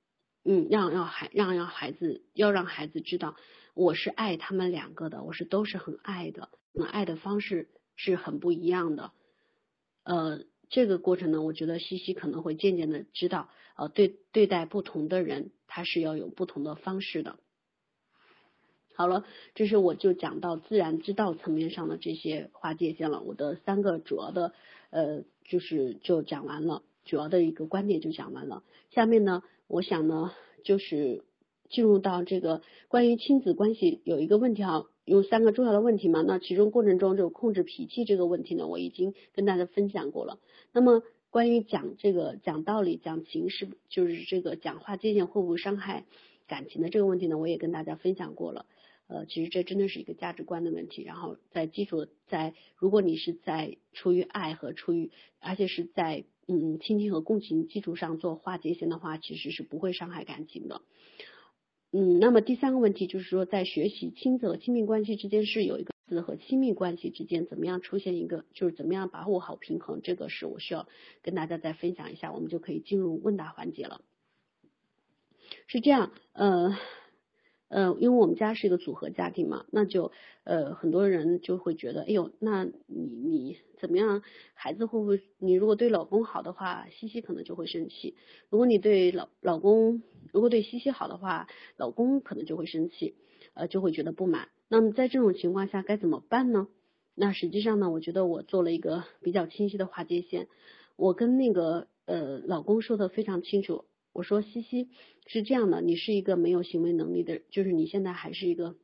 嗯，让让孩让让孩子要让孩子知道，我是爱他们两个的，我是都是很爱的，那爱的方式是很不一样的，呃。这个过程呢，我觉得西西可能会渐渐的知道，呃，对对待不同的人，他是要有不同的方式的。好了，这是我就讲到自然之道层面上的这些划界线了。我的三个主要的，呃，就是就讲完了，主要的一个观点就讲完了。下面呢，我想呢，就是进入到这个关于亲子关系有一个问题啊。有三个重要的问题嘛？那其中过程中就控制脾气这个问题呢，我已经跟大家分享过了。那么关于讲这个讲道理、讲情是就是这个讲话界限会不会伤害感情的这个问题呢，我也跟大家分享过了。呃，其实这真的是一个价值观的问题。然后在基础在，如果你是在出于爱和出于，而且是在嗯亲情和共情基础上做划界线的话，其实是不会伤害感情的。嗯，那么第三个问题就是说，在学习亲子和亲密关系之间是有一个子和亲密关系之间怎么样出现一个，就是怎么样把握好平衡，这个是我需要跟大家再分享一下，我们就可以进入问答环节了。是这样，呃，呃，因为我们家是一个组合家庭嘛，那就呃很多人就会觉得，哎呦，那你你怎么样？孩子会不会？你如果对老公好的话，西西可能就会生气；如果你对老老公，如果对西西好的话，老公可能就会生气，呃，就会觉得不满。那么在这种情况下该怎么办呢？那实际上呢，我觉得我做了一个比较清晰的划界线，我跟那个呃老公说的非常清楚。我说西西是这样的，你是一个没有行为能力的，就是你现在还是一个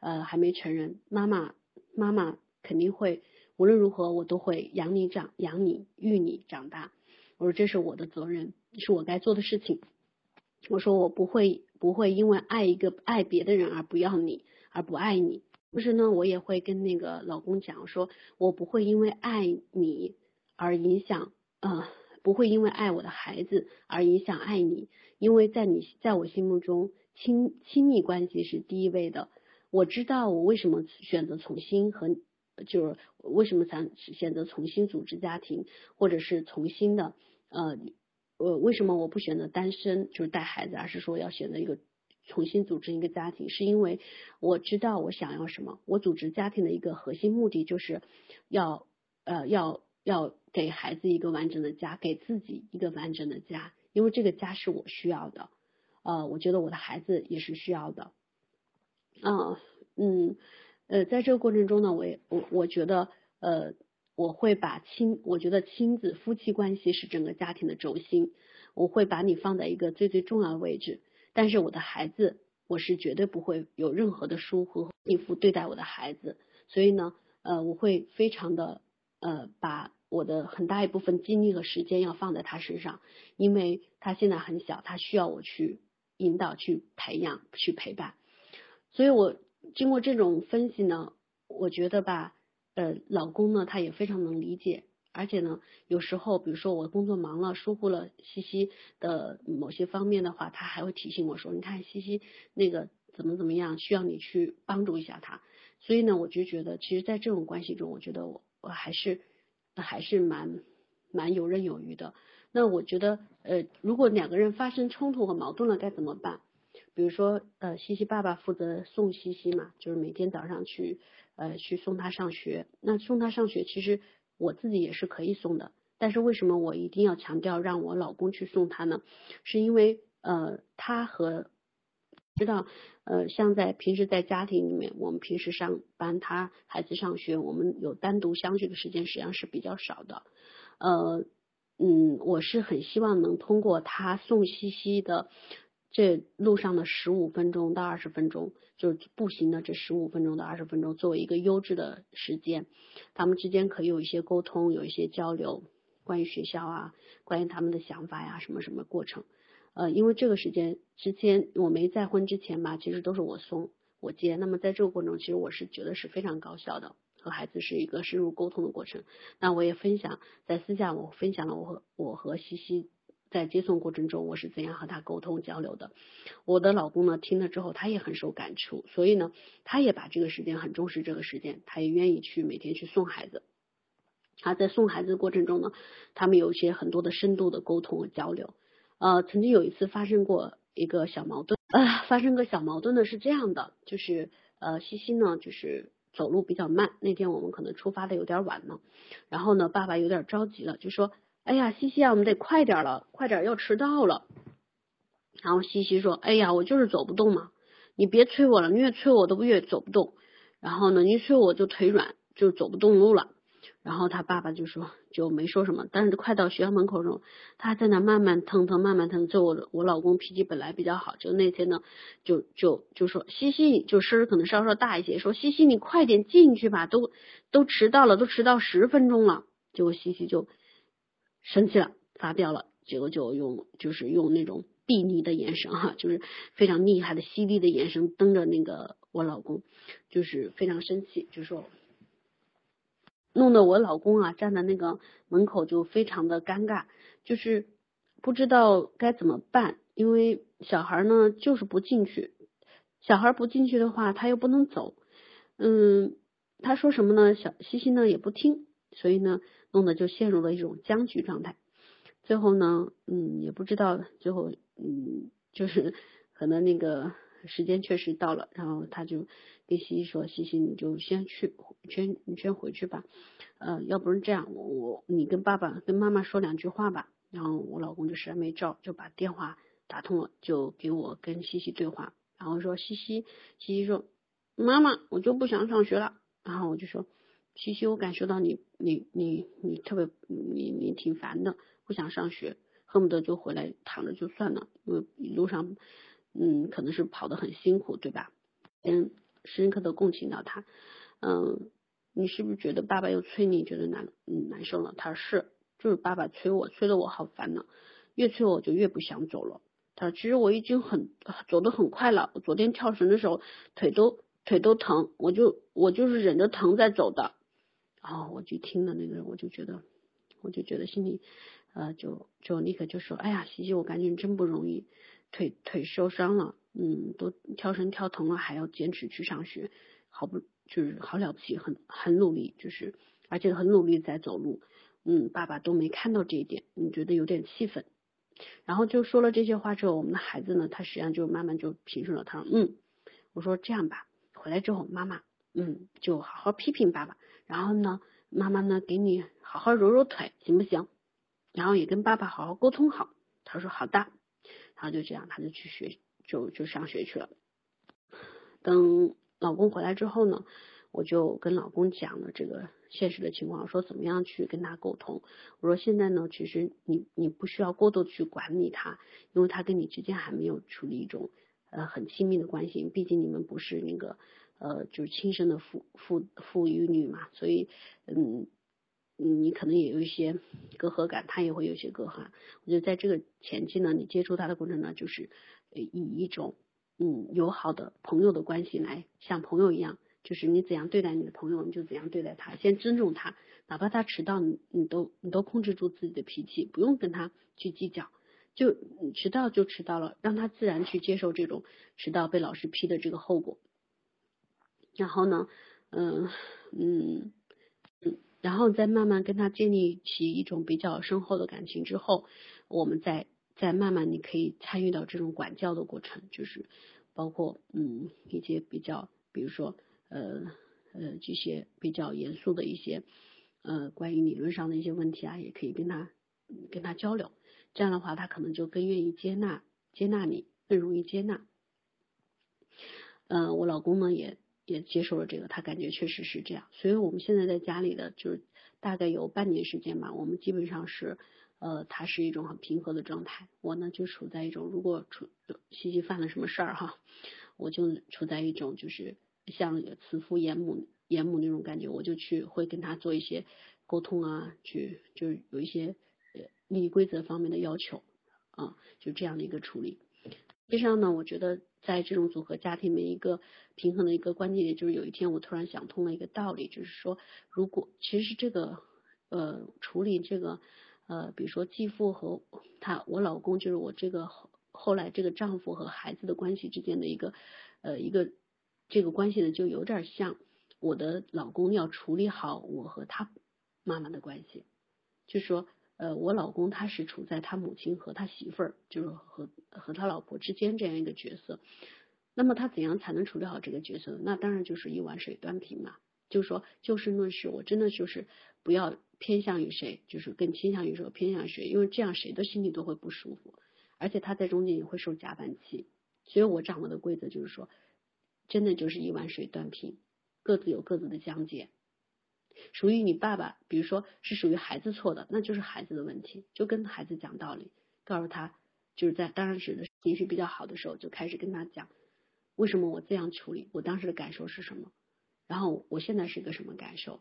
呃还没成人，妈妈妈妈肯定会无论如何我都会养你长养你育你长大。我说这是我的责任，是我该做的事情。我说我不会不会因为爱一个爱别的人而不要你而不爱你。同时呢，我也会跟那个老公讲我说，我不会因为爱你而影响呃。不会因为爱我的孩子而影响爱你，因为在你在我心目中，亲亲密关系是第一位的。我知道我为什么选择重新和，就是为什么想选择重新组织家庭，或者是重新的呃，呃，为什么我不选择单身就是带孩子，而是说要选择一个重新组织一个家庭，是因为我知道我想要什么。我组织家庭的一个核心目的就是要呃要。要给孩子一个完整的家，给自己一个完整的家，因为这个家是我需要的，呃，我觉得我的孩子也是需要的，啊，嗯，呃，在这个过程中呢，我也我我觉得，呃，我会把亲，我觉得亲子夫妻关系是整个家庭的轴心，我会把你放在一个最最重要的位置，但是我的孩子，我是绝对不会有任何的疏忽和应付对待我的孩子，所以呢，呃，我会非常的。呃，把我的很大一部分精力和时间要放在他身上，因为他现在很小，他需要我去引导、去培养、去陪伴。所以我经过这种分析呢，我觉得吧，呃，老公呢他也非常能理解，而且呢，有时候比如说我工作忙了，疏忽了西西的某些方面的话，他还会提醒我说，你看西西那个怎么怎么样，需要你去帮助一下他。所以呢，我就觉得，其实，在这种关系中，我觉得我。我还是还是蛮蛮游刃有余的。那我觉得，呃，如果两个人发生冲突和矛盾了，该怎么办？比如说，呃，西西爸爸负责送西西嘛，就是每天早上去呃去送他上学。那送他上学，其实我自己也是可以送的。但是为什么我一定要强调让我老公去送他呢？是因为呃，他和知道，呃，像在平时在家庭里面，我们平时上班，他孩子上学，我们有单独相聚的时间，实际上是比较少的。呃，嗯，我是很希望能通过他送西西的这路上的十五分钟到二十分钟，就是步行的这十五分钟到二十分钟，作为一个优质的时间，他们之间可以有一些沟通，有一些交流，关于学校啊，关于他们的想法呀，什么什么过程。呃，因为这个时间之前我没再婚之前嘛，其实都是我送我接。那么在这个过程中，其实我是觉得是非常高效的，和孩子是一个深入沟通的过程。那我也分享在私下，我分享了我和我和西西在接送过程中我是怎样和他沟通交流的。我的老公呢听了之后，他也很受感触，所以呢，他也把这个时间很重视这个时间，他也愿意去每天去送孩子。他在送孩子的过程中呢，他们有一些很多的深度的沟通和交流。呃，曾经有一次发生过一个小矛盾，呃，发生个小矛盾呢是这样的，就是呃，西西呢，就是走路比较慢，那天我们可能出发的有点晚了，然后呢，爸爸有点着急了，就说，哎呀，西西啊，我们得快点了，快点要迟到了。然后西西说，哎呀，我就是走不动嘛，你别催我了，你越催我都不越走不动，然后呢，一催我就腿软，就走不动路了。然后他爸爸就说就没说什么，但是快到学校门口时候，他在那慢慢腾腾，慢慢腾。就我我老公脾气本来比较好，就那天呢，就就就说西西，就声儿可能稍稍大一些，说西西你快点进去吧，都都迟到了，都迟到十分钟了。结果西西就生气了，发飙了，结果就用就是用那种睥睨的眼神哈，就是非常厉害的犀利的眼神瞪着那个我老公，就是非常生气，就说。弄得我老公啊站在那个门口就非常的尴尬，就是不知道该怎么办，因为小孩呢就是不进去，小孩不进去的话他又不能走，嗯，他说什么呢？小西西呢也不听，所以呢弄得就陷入了一种僵局状态。最后呢，嗯，也不知道最后，嗯，就是可能那个时间确实到了，然后他就跟西西说：“西西，你就先去，先你先回去吧。呃，要不然这样，我你跟爸爸跟妈妈说两句话吧。”然后我老公就实在没招，就把电话打通了，就给我跟西西对话。然后说：“西西，西西说，妈妈，我就不想上学了。”然后我就说：“西西，我感受到你，你，你，你特别，你，你挺烦的，不想上学，恨不得就回来躺着就算了，因为路上。”嗯，可能是跑得很辛苦，对吧？嗯，深刻的共情到他。嗯，你是不是觉得爸爸又催你，觉得难嗯难受了？他说是，就是爸爸催我，催得我好烦呢。越催我就越不想走了。他说其实我已经很走得很快了，我昨天跳绳的时候腿都腿都疼，我就我就是忍着疼在走的。然后我就听了那个，我就觉得我就觉得心里呃就就立刻就说，哎呀，西西，我感觉你真不容易。腿腿受伤了，嗯，都跳绳跳疼了，还要坚持去上学，好不就是好了不起，很很努力，就是而且很努力在走路，嗯，爸爸都没看到这一点，你觉得有点气愤。然后就说了这些话之后，我们的孩子呢，他实际上就慢慢就平顺了。他说，嗯，我说这样吧，回来之后妈妈，嗯，就好好批评爸爸，然后呢，妈妈呢给你好好揉揉腿，行不行？然后也跟爸爸好好沟通好。他说好的。然后就这样，他就去学，就就上学去了。等老公回来之后呢，我就跟老公讲了这个现实的情况，说怎么样去跟他沟通。我说现在呢，其实你你不需要过多去管理他，因为他跟你之间还没有处理一种呃很亲密的关系，毕竟你们不是那个呃就是亲生的父父父与女嘛，所以嗯。嗯你可能也有一些隔阂感，他也会有些隔阂。我觉得在这个前期呢，你接触他的过程呢，就是以一种嗯友好的朋友的关系来像朋友一样，就是你怎样对待你的朋友，你就怎样对待他，先尊重他，哪怕他迟到，你你都你都控制住自己的脾气，不用跟他去计较，就迟到就迟到了，让他自然去接受这种迟到被老师批的这个后果。然后呢，嗯嗯。然后再慢慢跟他建立起一种比较深厚的感情之后，我们再再慢慢你可以参与到这种管教的过程，就是包括嗯一些比较，比如说呃呃这些比较严肃的一些呃关于理论上的一些问题啊，也可以跟他跟他交流，这样的话他可能就更愿意接纳接纳你，更容易接纳。嗯，我老公呢也。也接受了这个，他感觉确实是这样，所以我们现在在家里的就是大概有半年时间吧，我们基本上是呃，他是一种很平和的状态，我呢就处在一种如果处西西犯了什么事儿哈，我就处在一种就是像慈父严母严母那种感觉，我就去会跟他做一些沟通啊，去就是有一些呃利益规则方面的要求啊，就这样的一个处理。实际上呢，我觉得。在这种组合家庭里面，一个平衡的一个关键点，就是有一天我突然想通了一个道理，就是说，如果其实这个呃处理这个呃，比如说继父和他我老公，就是我这个后来这个丈夫和孩子的关系之间的一个呃一个这个关系呢，就有点像我的老公要处理好我和他妈妈的关系，就说。呃，我老公他是处在他母亲和他媳妇儿，就是和和他老婆之间这样一个角色。那么他怎样才能处理好这个角色？那当然就是一碗水端平嘛。就是说就事论事，我真的就是不要偏向于谁，就是更倾向于说偏向谁，因为这样谁的心里都会不舒服，而且他在中间也会受夹板气。所以我掌握的规则就是说，真的就是一碗水端平，各自有各自的讲解。属于你爸爸，比如说是属于孩子错的，那就是孩子的问题，就跟孩子讲道理，告诉他，就是在当时的情绪比较好的时候，就开始跟他讲，为什么我这样处理，我当时的感受是什么，然后我现在是一个什么感受，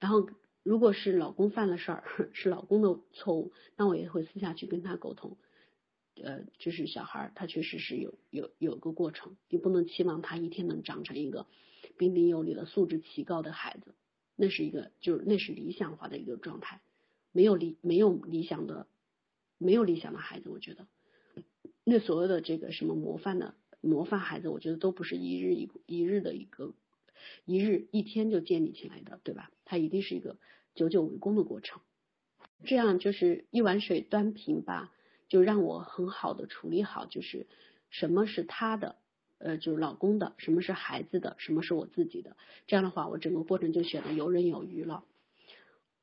然后如果是老公犯了事儿，是老公的错误，那我也会私下去跟他沟通，呃，就是小孩他确实是有有有个过程，你不能期望他一天能长成一个。彬彬有礼的素质奇高的孩子，那是一个就是那是理想化的一个状态，没有理没有理想的没有理想的孩子，我觉得那所谓的这个什么模范的模范孩子，我觉得都不是一日一一日的一个一日一天就建立起来的，对吧？他一定是一个久久为功的过程。这样就是一碗水端平吧，就让我很好的处理好，就是什么是他的，呃，就是老公的，什么是孩子的，什么是我自己的。这样的话，我整个过程就显得游刃有余了。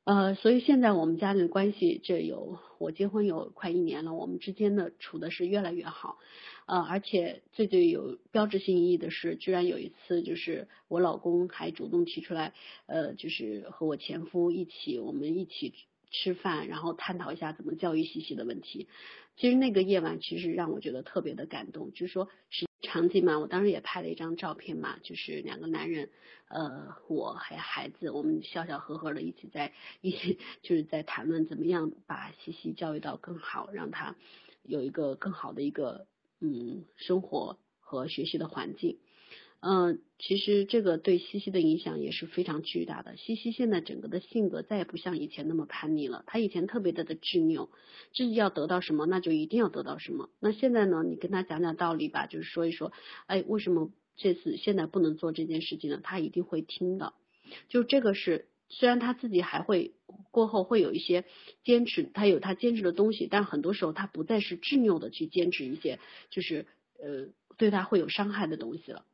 呃，所以现在我们家的关系，这有我结婚有快一年了，我们之间的处的是越来越好。呃，而且最最有标志性意义的是，居然有一次就是我老公还主动提出来，呃，就是和我前夫一起，我们一起吃饭，然后探讨一下怎么教育西西的问题。其实那个夜晚，其实让我觉得特别的感动，就是说是场景嘛，我当时也拍了一张照片嘛，就是两个男人，呃，我还有孩子，我们笑笑呵呵的一起在一起，就是在谈论怎么样把西西教育到更好，让他有一个更好的一个嗯生活和学习的环境。嗯，其实这个对西西的影响也是非常巨大的。西西现在整个的性格再也不像以前那么叛逆了。他以前特别的的执拗，自己要得到什么，那就一定要得到什么。那现在呢，你跟他讲讲道理吧，就是说一说，哎，为什么这次现在不能做这件事情呢？他一定会听的。就这个是，虽然他自己还会过后会有一些坚持，他有他坚持的东西，但很多时候他不再是执拗的去坚持一些，就是呃对他会有伤害的东西了。